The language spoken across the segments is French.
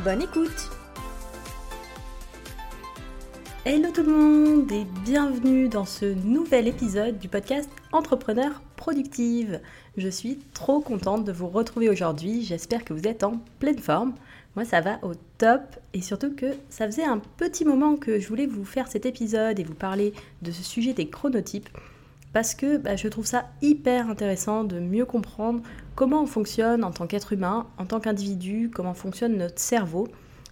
Bonne écoute Hello tout le monde et bienvenue dans ce nouvel épisode du podcast Entrepreneur Productive. Je suis trop contente de vous retrouver aujourd'hui, j'espère que vous êtes en pleine forme. Moi ça va au top et surtout que ça faisait un petit moment que je voulais vous faire cet épisode et vous parler de ce sujet des chronotypes parce que bah, je trouve ça hyper intéressant de mieux comprendre comment on fonctionne en tant qu'être humain, en tant qu'individu, comment fonctionne notre cerveau.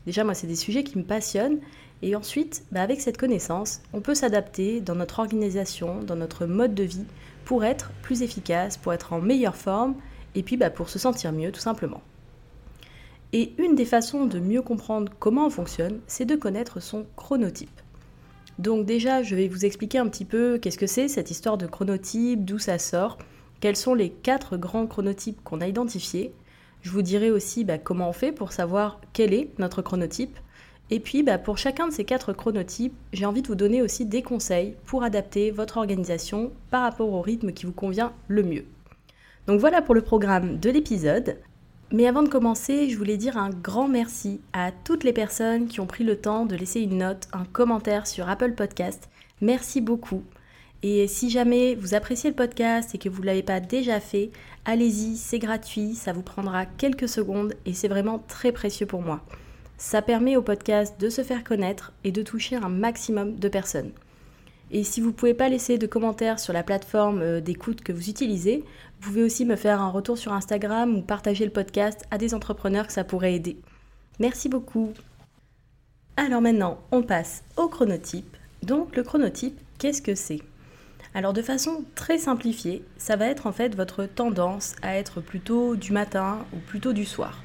Déjà, moi, c'est des sujets qui me passionnent. Et ensuite, bah, avec cette connaissance, on peut s'adapter dans notre organisation, dans notre mode de vie, pour être plus efficace, pour être en meilleure forme, et puis bah, pour se sentir mieux, tout simplement. Et une des façons de mieux comprendre comment on fonctionne, c'est de connaître son chronotype. Donc déjà, je vais vous expliquer un petit peu qu'est-ce que c'est cette histoire de chronotype, d'où ça sort, quels sont les quatre grands chronotypes qu'on a identifiés? Je vous dirai aussi bah, comment on fait pour savoir quel est notre chronotype. Et puis bah, pour chacun de ces quatre chronotypes, j'ai envie de vous donner aussi des conseils pour adapter votre organisation par rapport au rythme qui vous convient le mieux. Donc voilà pour le programme de l'épisode. Mais avant de commencer, je voulais dire un grand merci à toutes les personnes qui ont pris le temps de laisser une note, un commentaire sur Apple Podcast. Merci beaucoup. Et si jamais vous appréciez le podcast et que vous ne l'avez pas déjà fait, allez-y, c'est gratuit, ça vous prendra quelques secondes et c'est vraiment très précieux pour moi. Ça permet au podcast de se faire connaître et de toucher un maximum de personnes. Et si vous ne pouvez pas laisser de commentaires sur la plateforme euh, d'écoute que vous utilisez, vous pouvez aussi me faire un retour sur Instagram ou partager le podcast à des entrepreneurs que ça pourrait aider. Merci beaucoup. Alors maintenant, on passe au chronotype. Donc le chronotype, qu'est-ce que c'est? Alors de façon très simplifiée, ça va être en fait votre tendance à être plutôt du matin ou plutôt du soir.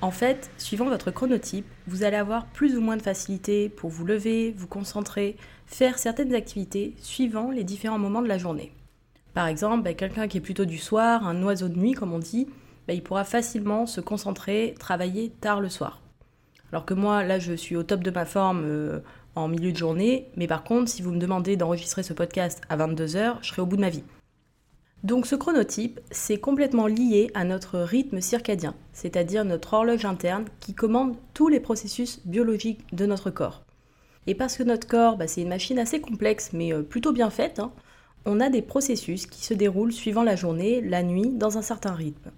En fait, suivant votre chronotype, vous allez avoir plus ou moins de facilité pour vous lever, vous concentrer, faire certaines activités suivant les différents moments de la journée. Par exemple, bah, quelqu'un qui est plutôt du soir, un oiseau de nuit comme on dit, bah, il pourra facilement se concentrer, travailler tard le soir. Alors que moi, là, je suis au top de ma forme euh, en milieu de journée, mais par contre, si vous me demandez d'enregistrer ce podcast à 22h, je serai au bout de ma vie. Donc ce chronotype, c'est complètement lié à notre rythme circadien, c'est-à-dire notre horloge interne qui commande tous les processus biologiques de notre corps. Et parce que notre corps, bah, c'est une machine assez complexe mais euh, plutôt bien faite, hein, on a des processus qui se déroulent suivant la journée, la nuit, dans un certain rythme.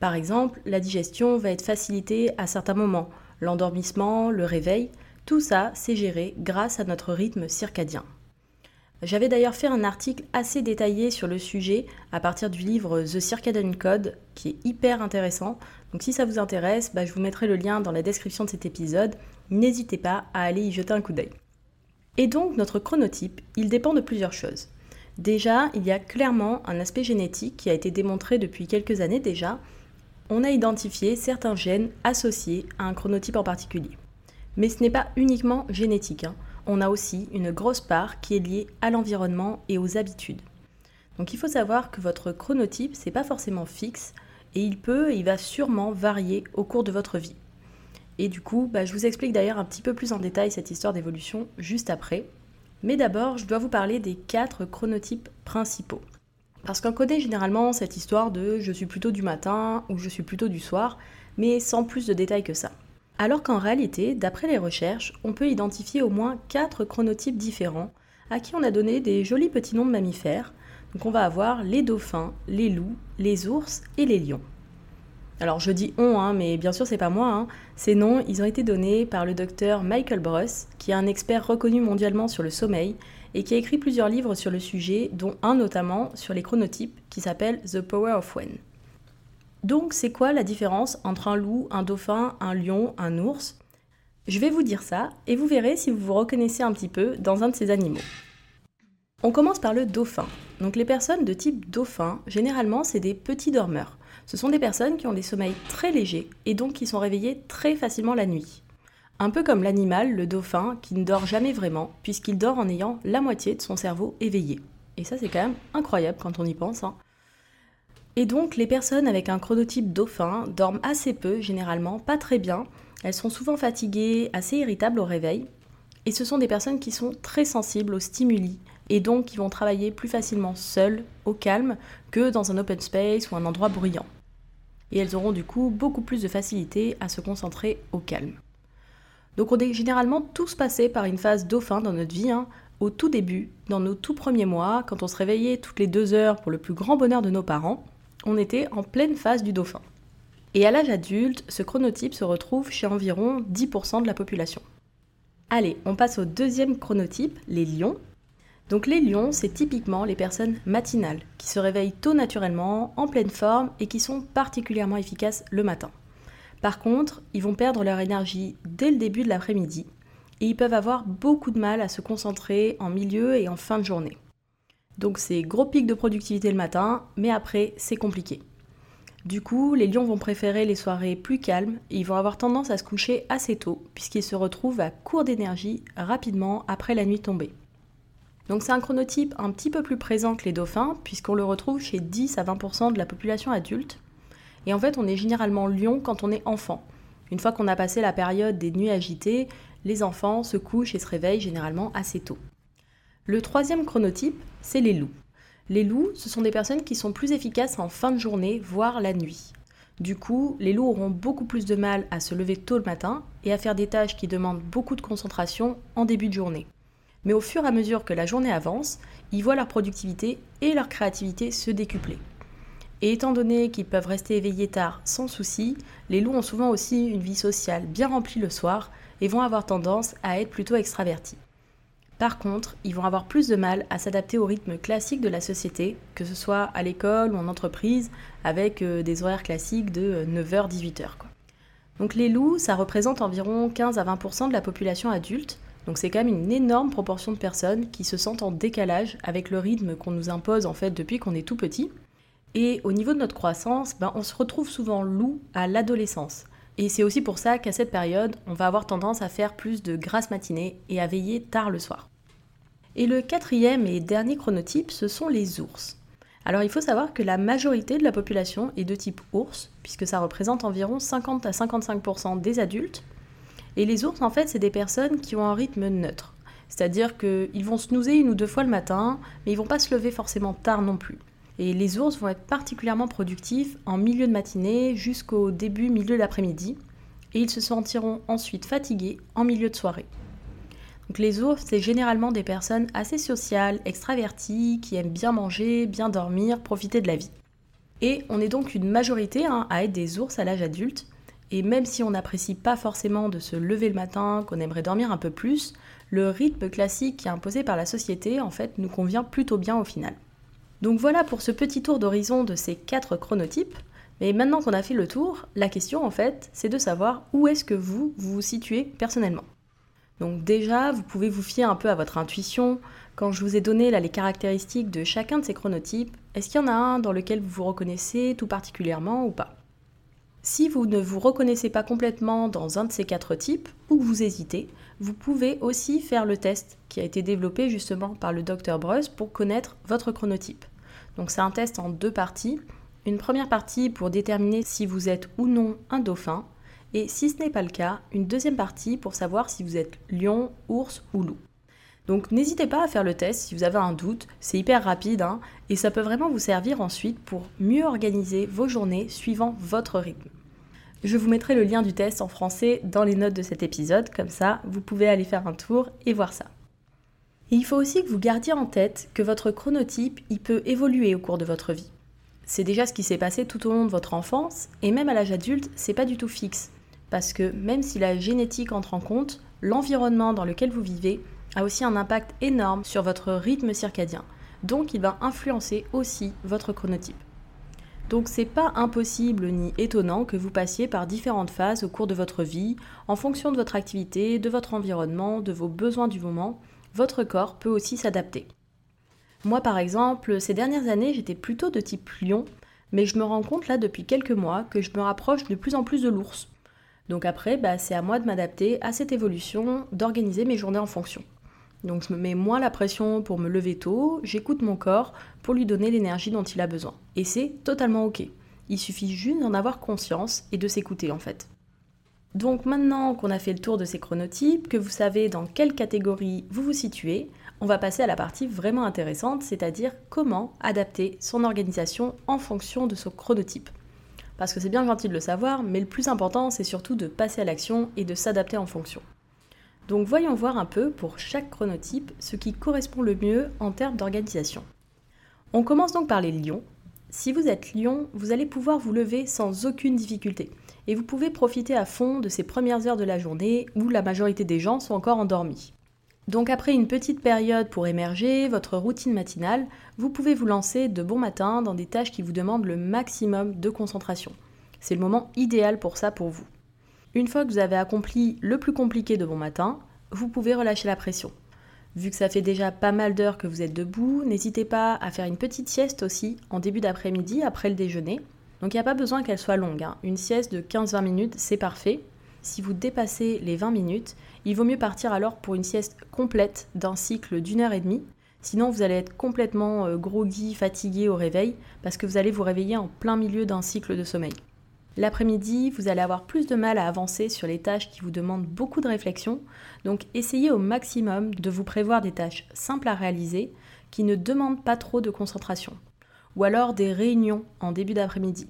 Par exemple, la digestion va être facilitée à certains moments, l'endormissement, le réveil, tout ça, c'est géré grâce à notre rythme circadien. J'avais d'ailleurs fait un article assez détaillé sur le sujet à partir du livre The Circadian Code, qui est hyper intéressant. Donc si ça vous intéresse, bah, je vous mettrai le lien dans la description de cet épisode. N'hésitez pas à aller y jeter un coup d'œil. Et donc notre chronotype, il dépend de plusieurs choses. Déjà, il y a clairement un aspect génétique qui a été démontré depuis quelques années déjà. On a identifié certains gènes associés à un chronotype en particulier. Mais ce n'est pas uniquement génétique. Hein on a aussi une grosse part qui est liée à l'environnement et aux habitudes. Donc il faut savoir que votre chronotype, c'est pas forcément fixe et il peut, il va sûrement varier au cours de votre vie. Et du coup, bah, je vous explique d'ailleurs un petit peu plus en détail cette histoire d'évolution juste après. Mais d'abord, je dois vous parler des quatre chronotypes principaux. Parce qu'on connaît généralement cette histoire de je suis plutôt du matin ou je suis plutôt du soir, mais sans plus de détails que ça. Alors qu'en réalité, d'après les recherches, on peut identifier au moins 4 chronotypes différents à qui on a donné des jolis petits noms de mammifères. Donc on va avoir les dauphins, les loups, les ours et les lions. Alors je dis on, hein, mais bien sûr c'est pas moi. Hein. Ces noms, ils ont été donnés par le docteur Michael Bruss, qui est un expert reconnu mondialement sur le sommeil et qui a écrit plusieurs livres sur le sujet, dont un notamment sur les chronotypes qui s'appelle The Power of When. Donc c'est quoi la différence entre un loup, un dauphin, un lion, un ours? Je vais vous dire ça et vous verrez si vous vous reconnaissez un petit peu dans un de ces animaux. On commence par le dauphin. Donc les personnes de type dauphin, généralement, c'est des petits dormeurs. Ce sont des personnes qui ont des sommeils très légers et donc qui sont réveillées très facilement la nuit. Un peu comme l'animal, le dauphin, qui ne dort jamais vraiment, puisqu'il dort en ayant la moitié de son cerveau éveillé. Et ça, c'est quand même incroyable quand on y pense. Hein. Et donc, les personnes avec un chronotype dauphin dorment assez peu, généralement, pas très bien. Elles sont souvent fatiguées, assez irritables au réveil. Et ce sont des personnes qui sont très sensibles aux stimuli, et donc qui vont travailler plus facilement seules, au calme, que dans un open space ou un endroit bruyant. Et elles auront du coup beaucoup plus de facilité à se concentrer au calme. Donc on est généralement tous passés par une phase dauphin dans notre vie, hein. au tout début, dans nos tout premiers mois, quand on se réveillait toutes les deux heures pour le plus grand bonheur de nos parents, on était en pleine phase du dauphin. Et à l'âge adulte, ce chronotype se retrouve chez environ 10% de la population. Allez, on passe au deuxième chronotype, les lions, donc les lions, c'est typiquement les personnes matinales, qui se réveillent tôt naturellement, en pleine forme et qui sont particulièrement efficaces le matin. Par contre, ils vont perdre leur énergie dès le début de l'après-midi et ils peuvent avoir beaucoup de mal à se concentrer en milieu et en fin de journée. Donc c'est gros pic de productivité le matin, mais après c'est compliqué. Du coup, les lions vont préférer les soirées plus calmes et ils vont avoir tendance à se coucher assez tôt puisqu'ils se retrouvent à court d'énergie rapidement après la nuit tombée. Donc c'est un chronotype un petit peu plus présent que les dauphins, puisqu'on le retrouve chez 10 à 20% de la population adulte. Et en fait, on est généralement lion quand on est enfant. Une fois qu'on a passé la période des nuits agitées, les enfants se couchent et se réveillent généralement assez tôt. Le troisième chronotype, c'est les loups. Les loups, ce sont des personnes qui sont plus efficaces en fin de journée, voire la nuit. Du coup, les loups auront beaucoup plus de mal à se lever tôt le matin et à faire des tâches qui demandent beaucoup de concentration en début de journée mais au fur et à mesure que la journée avance, ils voient leur productivité et leur créativité se décupler. Et étant donné qu'ils peuvent rester éveillés tard sans souci, les loups ont souvent aussi une vie sociale bien remplie le soir et vont avoir tendance à être plutôt extravertis. Par contre, ils vont avoir plus de mal à s'adapter au rythme classique de la société, que ce soit à l'école ou en entreprise, avec euh, des horaires classiques de 9h-18h. Euh, Donc les loups, ça représente environ 15 à 20% de la population adulte, donc c'est quand même une énorme proportion de personnes qui se sentent en décalage avec le rythme qu'on nous impose en fait depuis qu'on est tout petit. Et au niveau de notre croissance, ben, on se retrouve souvent loup à l'adolescence. Et c'est aussi pour ça qu'à cette période, on va avoir tendance à faire plus de grasses matinées et à veiller tard le soir. Et le quatrième et dernier chronotype, ce sont les ours. Alors il faut savoir que la majorité de la population est de type ours, puisque ça représente environ 50 à 55% des adultes, et les ours, en fait, c'est des personnes qui ont un rythme neutre. C'est-à-dire qu'ils vont snoozer une ou deux fois le matin, mais ils vont pas se lever forcément tard non plus. Et les ours vont être particulièrement productifs en milieu de matinée jusqu'au début, milieu d'après-midi. Et ils se sentiront ensuite fatigués en milieu de soirée. Donc les ours, c'est généralement des personnes assez sociales, extraverties, qui aiment bien manger, bien dormir, profiter de la vie. Et on est donc une majorité hein, à être des ours à l'âge adulte, et même si on n'apprécie pas forcément de se lever le matin, qu'on aimerait dormir un peu plus, le rythme classique qui est imposé par la société, en fait, nous convient plutôt bien au final. Donc voilà pour ce petit tour d'horizon de ces quatre chronotypes. Mais maintenant qu'on a fait le tour, la question en fait, c'est de savoir où est-ce que vous, vous situez personnellement. Donc déjà, vous pouvez vous fier un peu à votre intuition. Quand je vous ai donné là les caractéristiques de chacun de ces chronotypes, est-ce qu'il y en a un dans lequel vous vous reconnaissez tout particulièrement ou pas? Si vous ne vous reconnaissez pas complètement dans un de ces quatre types ou que vous hésitez, vous pouvez aussi faire le test qui a été développé justement par le docteur Breus pour connaître votre chronotype. Donc c'est un test en deux parties. Une première partie pour déterminer si vous êtes ou non un dauphin et si ce n'est pas le cas, une deuxième partie pour savoir si vous êtes lion, ours ou loup. Donc n'hésitez pas à faire le test si vous avez un doute, c'est hyper rapide hein, et ça peut vraiment vous servir ensuite pour mieux organiser vos journées suivant votre rythme. Je vous mettrai le lien du test en français dans les notes de cet épisode, comme ça vous pouvez aller faire un tour et voir ça. Il faut aussi que vous gardiez en tête que votre chronotype, il peut évoluer au cours de votre vie. C'est déjà ce qui s'est passé tout au long de votre enfance, et même à l'âge adulte, c'est pas du tout fixe. Parce que même si la génétique entre en compte, l'environnement dans lequel vous vivez a aussi un impact énorme sur votre rythme circadien. Donc il va influencer aussi votre chronotype. Donc c'est pas impossible ni étonnant que vous passiez par différentes phases au cours de votre vie, en fonction de votre activité, de votre environnement, de vos besoins du moment, votre corps peut aussi s'adapter. Moi par exemple, ces dernières années j'étais plutôt de type lion, mais je me rends compte là depuis quelques mois que je me rapproche de plus en plus de l'ours. Donc après, bah, c'est à moi de m'adapter à cette évolution, d'organiser mes journées en fonction. Donc je me mets moins la pression pour me lever tôt, j'écoute mon corps pour lui donner l'énergie dont il a besoin. Et c'est totalement ok. Il suffit juste d'en avoir conscience et de s'écouter en fait. Donc maintenant qu'on a fait le tour de ces chronotypes, que vous savez dans quelle catégorie vous vous situez, on va passer à la partie vraiment intéressante, c'est-à-dire comment adapter son organisation en fonction de son chronotype. Parce que c'est bien gentil de le savoir, mais le plus important c'est surtout de passer à l'action et de s'adapter en fonction. Donc voyons voir un peu pour chaque chronotype ce qui correspond le mieux en termes d'organisation. On commence donc par les lions. Si vous êtes lion, vous allez pouvoir vous lever sans aucune difficulté et vous pouvez profiter à fond de ces premières heures de la journée où la majorité des gens sont encore endormis. Donc après une petite période pour émerger votre routine matinale, vous pouvez vous lancer de bon matin dans des tâches qui vous demandent le maximum de concentration. C'est le moment idéal pour ça pour vous. Une fois que vous avez accompli le plus compliqué de bon matin, vous pouvez relâcher la pression. Vu que ça fait déjà pas mal d'heures que vous êtes debout, n'hésitez pas à faire une petite sieste aussi en début d'après-midi après le déjeuner. Donc il n'y a pas besoin qu'elle soit longue. Hein. Une sieste de 15-20 minutes, c'est parfait. Si vous dépassez les 20 minutes, il vaut mieux partir alors pour une sieste complète d'un cycle d'une heure et demie. Sinon, vous allez être complètement euh, groggy, fatigué au réveil, parce que vous allez vous réveiller en plein milieu d'un cycle de sommeil. L'après-midi, vous allez avoir plus de mal à avancer sur les tâches qui vous demandent beaucoup de réflexion, donc essayez au maximum de vous prévoir des tâches simples à réaliser qui ne demandent pas trop de concentration ou alors des réunions en début d'après-midi.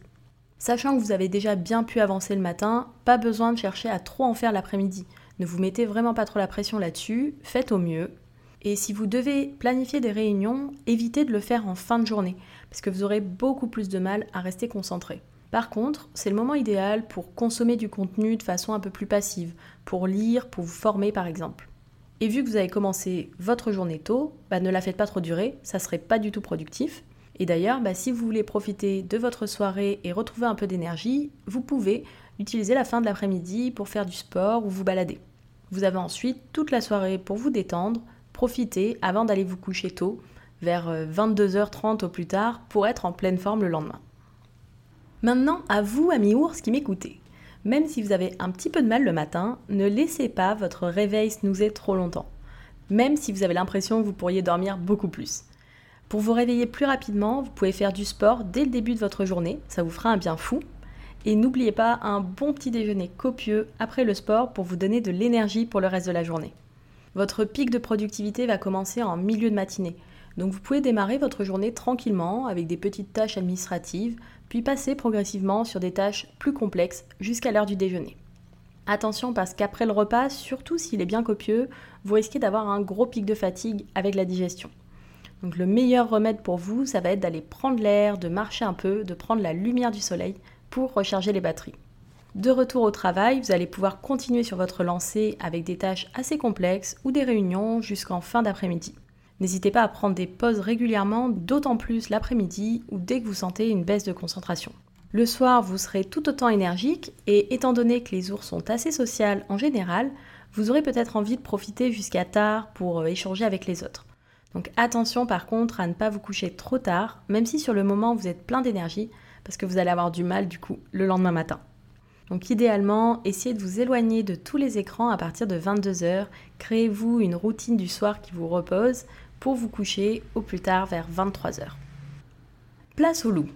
Sachant que vous avez déjà bien pu avancer le matin, pas besoin de chercher à trop en faire l'après-midi. Ne vous mettez vraiment pas trop la pression là-dessus, faites au mieux. Et si vous devez planifier des réunions, évitez de le faire en fin de journée, parce que vous aurez beaucoup plus de mal à rester concentré. Par contre, c'est le moment idéal pour consommer du contenu de façon un peu plus passive, pour lire, pour vous former par exemple. Et vu que vous avez commencé votre journée tôt, bah ne la faites pas trop durer, ça serait pas du tout productif. Et d'ailleurs, bah, si vous voulez profiter de votre soirée et retrouver un peu d'énergie, vous pouvez utiliser la fin de l'après-midi pour faire du sport ou vous balader. Vous avez ensuite toute la soirée pour vous détendre, profiter avant d'aller vous coucher tôt, vers 22h30 euh, au plus tard, pour être en pleine forme le lendemain. Maintenant, à vous, amis ours qui m'écoutez. Même si vous avez un petit peu de mal le matin, ne laissez pas votre réveil snoozer trop longtemps. Même si vous avez l'impression que vous pourriez dormir beaucoup plus. Pour vous réveiller plus rapidement, vous pouvez faire du sport dès le début de votre journée, ça vous fera un bien fou. Et n'oubliez pas un bon petit déjeuner copieux après le sport pour vous donner de l'énergie pour le reste de la journée. Votre pic de productivité va commencer en milieu de matinée, donc vous pouvez démarrer votre journée tranquillement avec des petites tâches administratives, puis passer progressivement sur des tâches plus complexes jusqu'à l'heure du déjeuner. Attention parce qu'après le repas, surtout s'il est bien copieux, vous risquez d'avoir un gros pic de fatigue avec la digestion. Donc le meilleur remède pour vous, ça va être d'aller prendre l'air, de marcher un peu, de prendre la lumière du soleil pour recharger les batteries. De retour au travail, vous allez pouvoir continuer sur votre lancée avec des tâches assez complexes ou des réunions jusqu'en fin d'après-midi. N'hésitez pas à prendre des pauses régulièrement, d'autant plus l'après-midi ou dès que vous sentez une baisse de concentration. Le soir, vous serez tout autant énergique et étant donné que les ours sont assez sociales en général, vous aurez peut-être envie de profiter jusqu'à tard pour euh, échanger avec les autres. Donc attention par contre à ne pas vous coucher trop tard, même si sur le moment vous êtes plein d'énergie, parce que vous allez avoir du mal du coup le lendemain matin. Donc idéalement, essayez de vous éloigner de tous les écrans à partir de 22h, créez-vous une routine du soir qui vous repose pour vous coucher au plus tard vers 23h. Place au loup.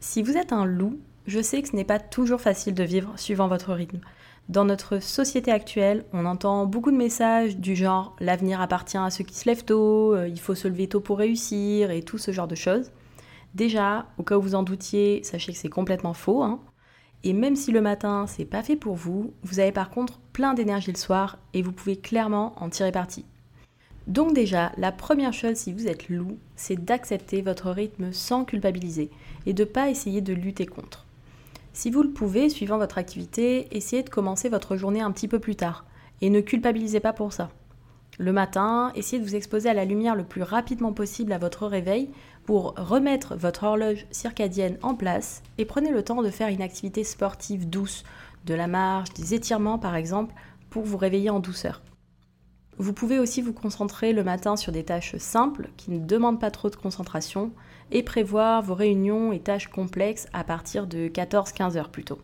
Si vous êtes un loup, je sais que ce n'est pas toujours facile de vivre suivant votre rythme. Dans notre société actuelle, on entend beaucoup de messages du genre l'avenir appartient à ceux qui se lèvent tôt, euh, il faut se lever tôt pour réussir et tout ce genre de choses. Déjà, au cas où vous en doutiez, sachez que c'est complètement faux. Hein. Et même si le matin c'est pas fait pour vous, vous avez par contre plein d'énergie le soir et vous pouvez clairement en tirer parti. Donc déjà, la première chose si vous êtes loup, c'est d'accepter votre rythme sans culpabiliser et de ne pas essayer de lutter contre. Si vous le pouvez, suivant votre activité, essayez de commencer votre journée un petit peu plus tard et ne culpabilisez pas pour ça. Le matin, essayez de vous exposer à la lumière le plus rapidement possible à votre réveil pour remettre votre horloge circadienne en place et prenez le temps de faire une activité sportive douce, de la marche, des étirements par exemple, pour vous réveiller en douceur. Vous pouvez aussi vous concentrer le matin sur des tâches simples qui ne demandent pas trop de concentration et prévoir vos réunions et tâches complexes à partir de 14-15 heures plutôt.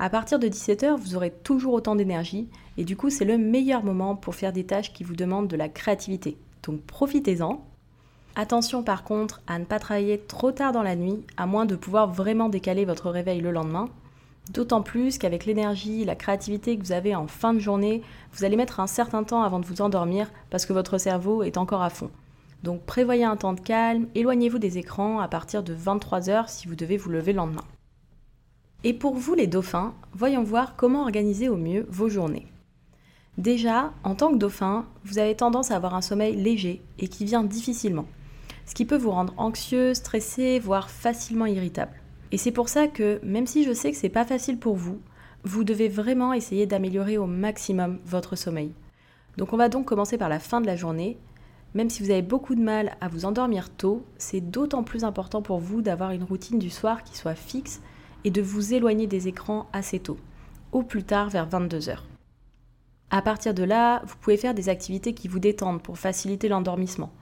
À partir de 17 heures, vous aurez toujours autant d'énergie et du coup, c'est le meilleur moment pour faire des tâches qui vous demandent de la créativité. Donc profitez-en. Attention par contre à ne pas travailler trop tard dans la nuit, à moins de pouvoir vraiment décaler votre réveil le lendemain, D'autant plus qu'avec l'énergie, la créativité que vous avez en fin de journée, vous allez mettre un certain temps avant de vous endormir parce que votre cerveau est encore à fond. Donc prévoyez un temps de calme, éloignez-vous des écrans à partir de 23h si vous devez vous lever le lendemain. Et pour vous les dauphins, voyons voir comment organiser au mieux vos journées. Déjà, en tant que dauphin, vous avez tendance à avoir un sommeil léger et qui vient difficilement, ce qui peut vous rendre anxieux, stressé, voire facilement irritable. Et c'est pour ça que, même si je sais que c'est pas facile pour vous, vous devez vraiment essayer d'améliorer au maximum votre sommeil. Donc on va donc commencer par la fin de la journée. Même si vous avez beaucoup de mal à vous endormir tôt, c'est d'autant plus important pour vous d'avoir une routine du soir qui soit fixe et de vous éloigner des écrans assez tôt, au plus tard vers 22h. À partir de là, vous pouvez faire des activités qui vous détendent pour faciliter l'endormissement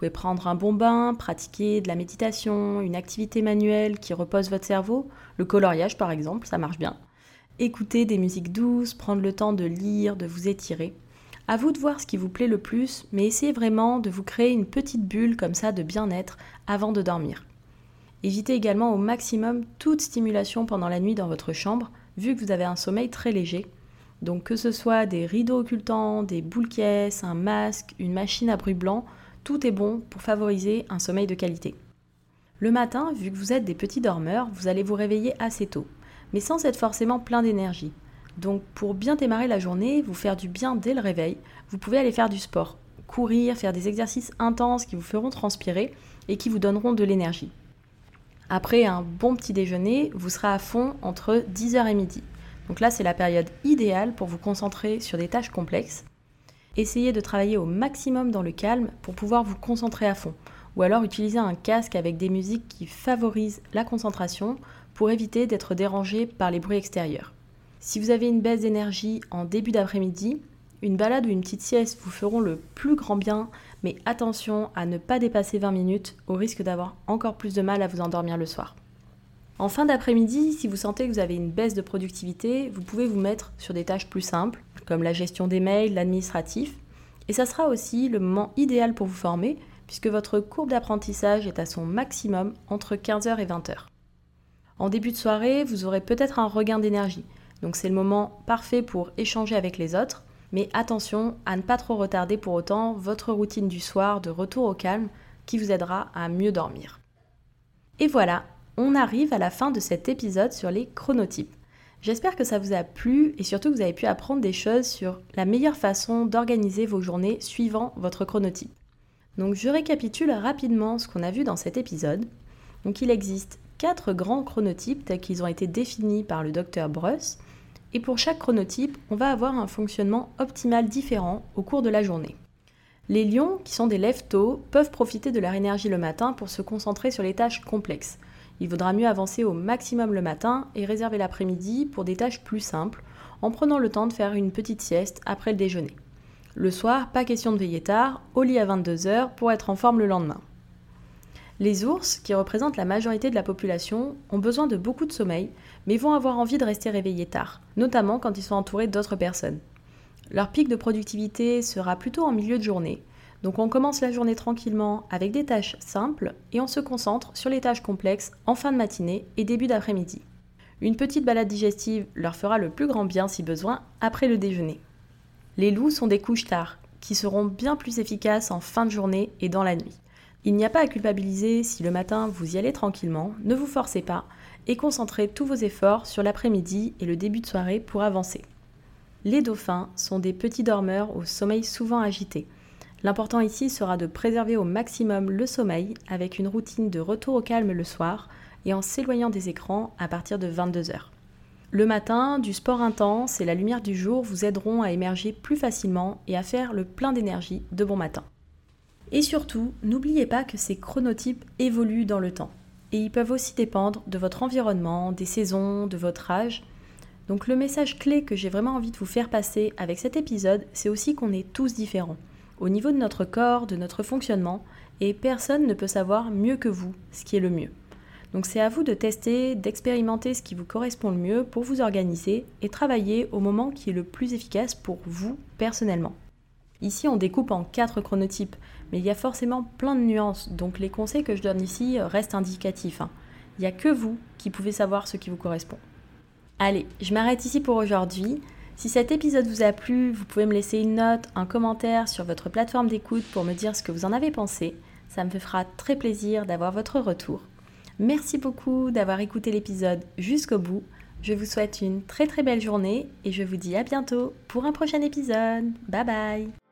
pouvez prendre un bon bain, pratiquer de la méditation, une activité manuelle qui repose votre cerveau, le coloriage par exemple, ça marche bien. Écouter des musiques douces, prendre le temps de lire, de vous étirer. À vous de voir ce qui vous plaît le plus, mais essayez vraiment de vous créer une petite bulle comme ça de bien-être avant de dormir. Évitez également au maximum toute stimulation pendant la nuit dans votre chambre, vu que vous avez un sommeil très léger. Donc que ce soit des rideaux occultants, des boules caisses, un masque, une machine à bruit blanc, tout est bon pour favoriser un sommeil de qualité. Le matin, vu que vous êtes des petits dormeurs, vous allez vous réveiller assez tôt, mais sans être forcément plein d'énergie. Donc pour bien démarrer la journée, vous faire du bien dès le réveil, vous pouvez aller faire du sport, courir, faire des exercices intenses qui vous feront transpirer et qui vous donneront de l'énergie. Après un bon petit déjeuner, vous serez à fond entre 10h et midi. Donc là, c'est la période idéale pour vous concentrer sur des tâches complexes Essayez de travailler au maximum dans le calme pour pouvoir vous concentrer à fond. Ou alors utilisez un casque avec des musiques qui favorisent la concentration pour éviter d'être dérangé par les bruits extérieurs. Si vous avez une baisse d'énergie en début d'après-midi, une balade ou une petite sieste vous feront le plus grand bien, mais attention à ne pas dépasser 20 minutes au risque d'avoir encore plus de mal à vous endormir le soir. En fin d'après-midi, si vous sentez que vous avez une baisse de productivité, vous pouvez vous mettre sur des tâches plus simples, comme la gestion des mails, l'administratif. Et ça sera aussi le moment idéal pour vous former, puisque votre courbe d'apprentissage est à son maximum entre 15h et 20h. En début de soirée, vous aurez peut-être un regain d'énergie, donc c'est le moment parfait pour échanger avec les autres, mais attention à ne pas trop retarder pour autant votre routine du soir de retour au calme qui vous aidera à mieux dormir. Et voilà, on arrive à la fin de cet épisode sur les chronotypes. J'espère que ça vous a plu et surtout que vous avez pu apprendre des choses sur la meilleure façon d'organiser vos journées suivant votre chronotype. Donc je récapitule rapidement ce qu'on a vu dans cet épisode. Donc il existe quatre grands chronotypes tels qu'ils ont été définis par le docteur Bruss. Et pour chaque chronotype, on va avoir un fonctionnement optimal différent au cours de la journée. Les lions, qui sont des lève tôt, peuvent profiter de leur énergie le matin pour se concentrer sur les tâches complexes. Il vaudra mieux avancer au maximum le matin et réserver l'après-midi pour des tâches plus simples, en prenant le temps de faire une petite sieste après le déjeuner. Le soir, pas question de veiller tard, au lit à 22h pour être en forme le lendemain. Les ours, qui représentent la majorité de la population, ont besoin de beaucoup de sommeil, mais vont avoir envie de rester réveillés tard, notamment quand ils sont entourés d'autres personnes. Leur pic de productivité sera plutôt en milieu de journée, donc on commence la journée tranquillement avec des tâches simples et on se concentre sur les tâches complexes en fin de matinée et début d'après-midi. Une petite balade digestive leur fera le plus grand bien si besoin après le déjeuner. Les loups sont des couches tard qui seront bien plus efficaces en fin de journée et dans la nuit. Il n'y a pas à culpabiliser si le matin vous y allez tranquillement, ne vous forcez pas et concentrez tous vos efforts sur l'après-midi et le début de soirée pour avancer. Les dauphins sont des petits dormeurs au sommeil souvent agité. L'important ici sera de préserver au maximum le sommeil avec une routine de retour au calme le soir et en s'éloignant des écrans à partir de 22h. Le matin, du sport intense et la lumière du jour vous aideront à émerger plus facilement et à faire le plein d'énergie de bon matin. Et surtout, n'oubliez pas que ces chronotypes évoluent dans le temps et ils peuvent aussi dépendre de votre environnement, des saisons, de votre âge. Donc le message clé que j'ai vraiment envie de vous faire passer avec cet épisode, c'est aussi qu'on est tous différents au niveau de notre corps, de notre fonctionnement, et personne ne peut savoir mieux que vous ce qui est le mieux. Donc c'est à vous de tester, d'expérimenter ce qui vous correspond le mieux pour vous organiser et travailler au moment qui est le plus efficace pour vous personnellement. Ici on découpe en quatre chronotypes, mais il y a forcément plein de nuances, donc les conseils que je donne ici restent indicatifs. Hein. Il n'y a que vous qui pouvez savoir ce qui vous correspond. Allez, je m'arrête ici pour aujourd'hui. Si cet épisode vous a plu, vous pouvez me laisser une note, un commentaire sur votre plateforme d'écoute pour me dire ce que vous en avez pensé. Ça me fera très plaisir d'avoir votre retour. Merci beaucoup d'avoir écouté l'épisode jusqu'au bout. Je vous souhaite une très très belle journée et je vous dis à bientôt pour un prochain épisode. Bye bye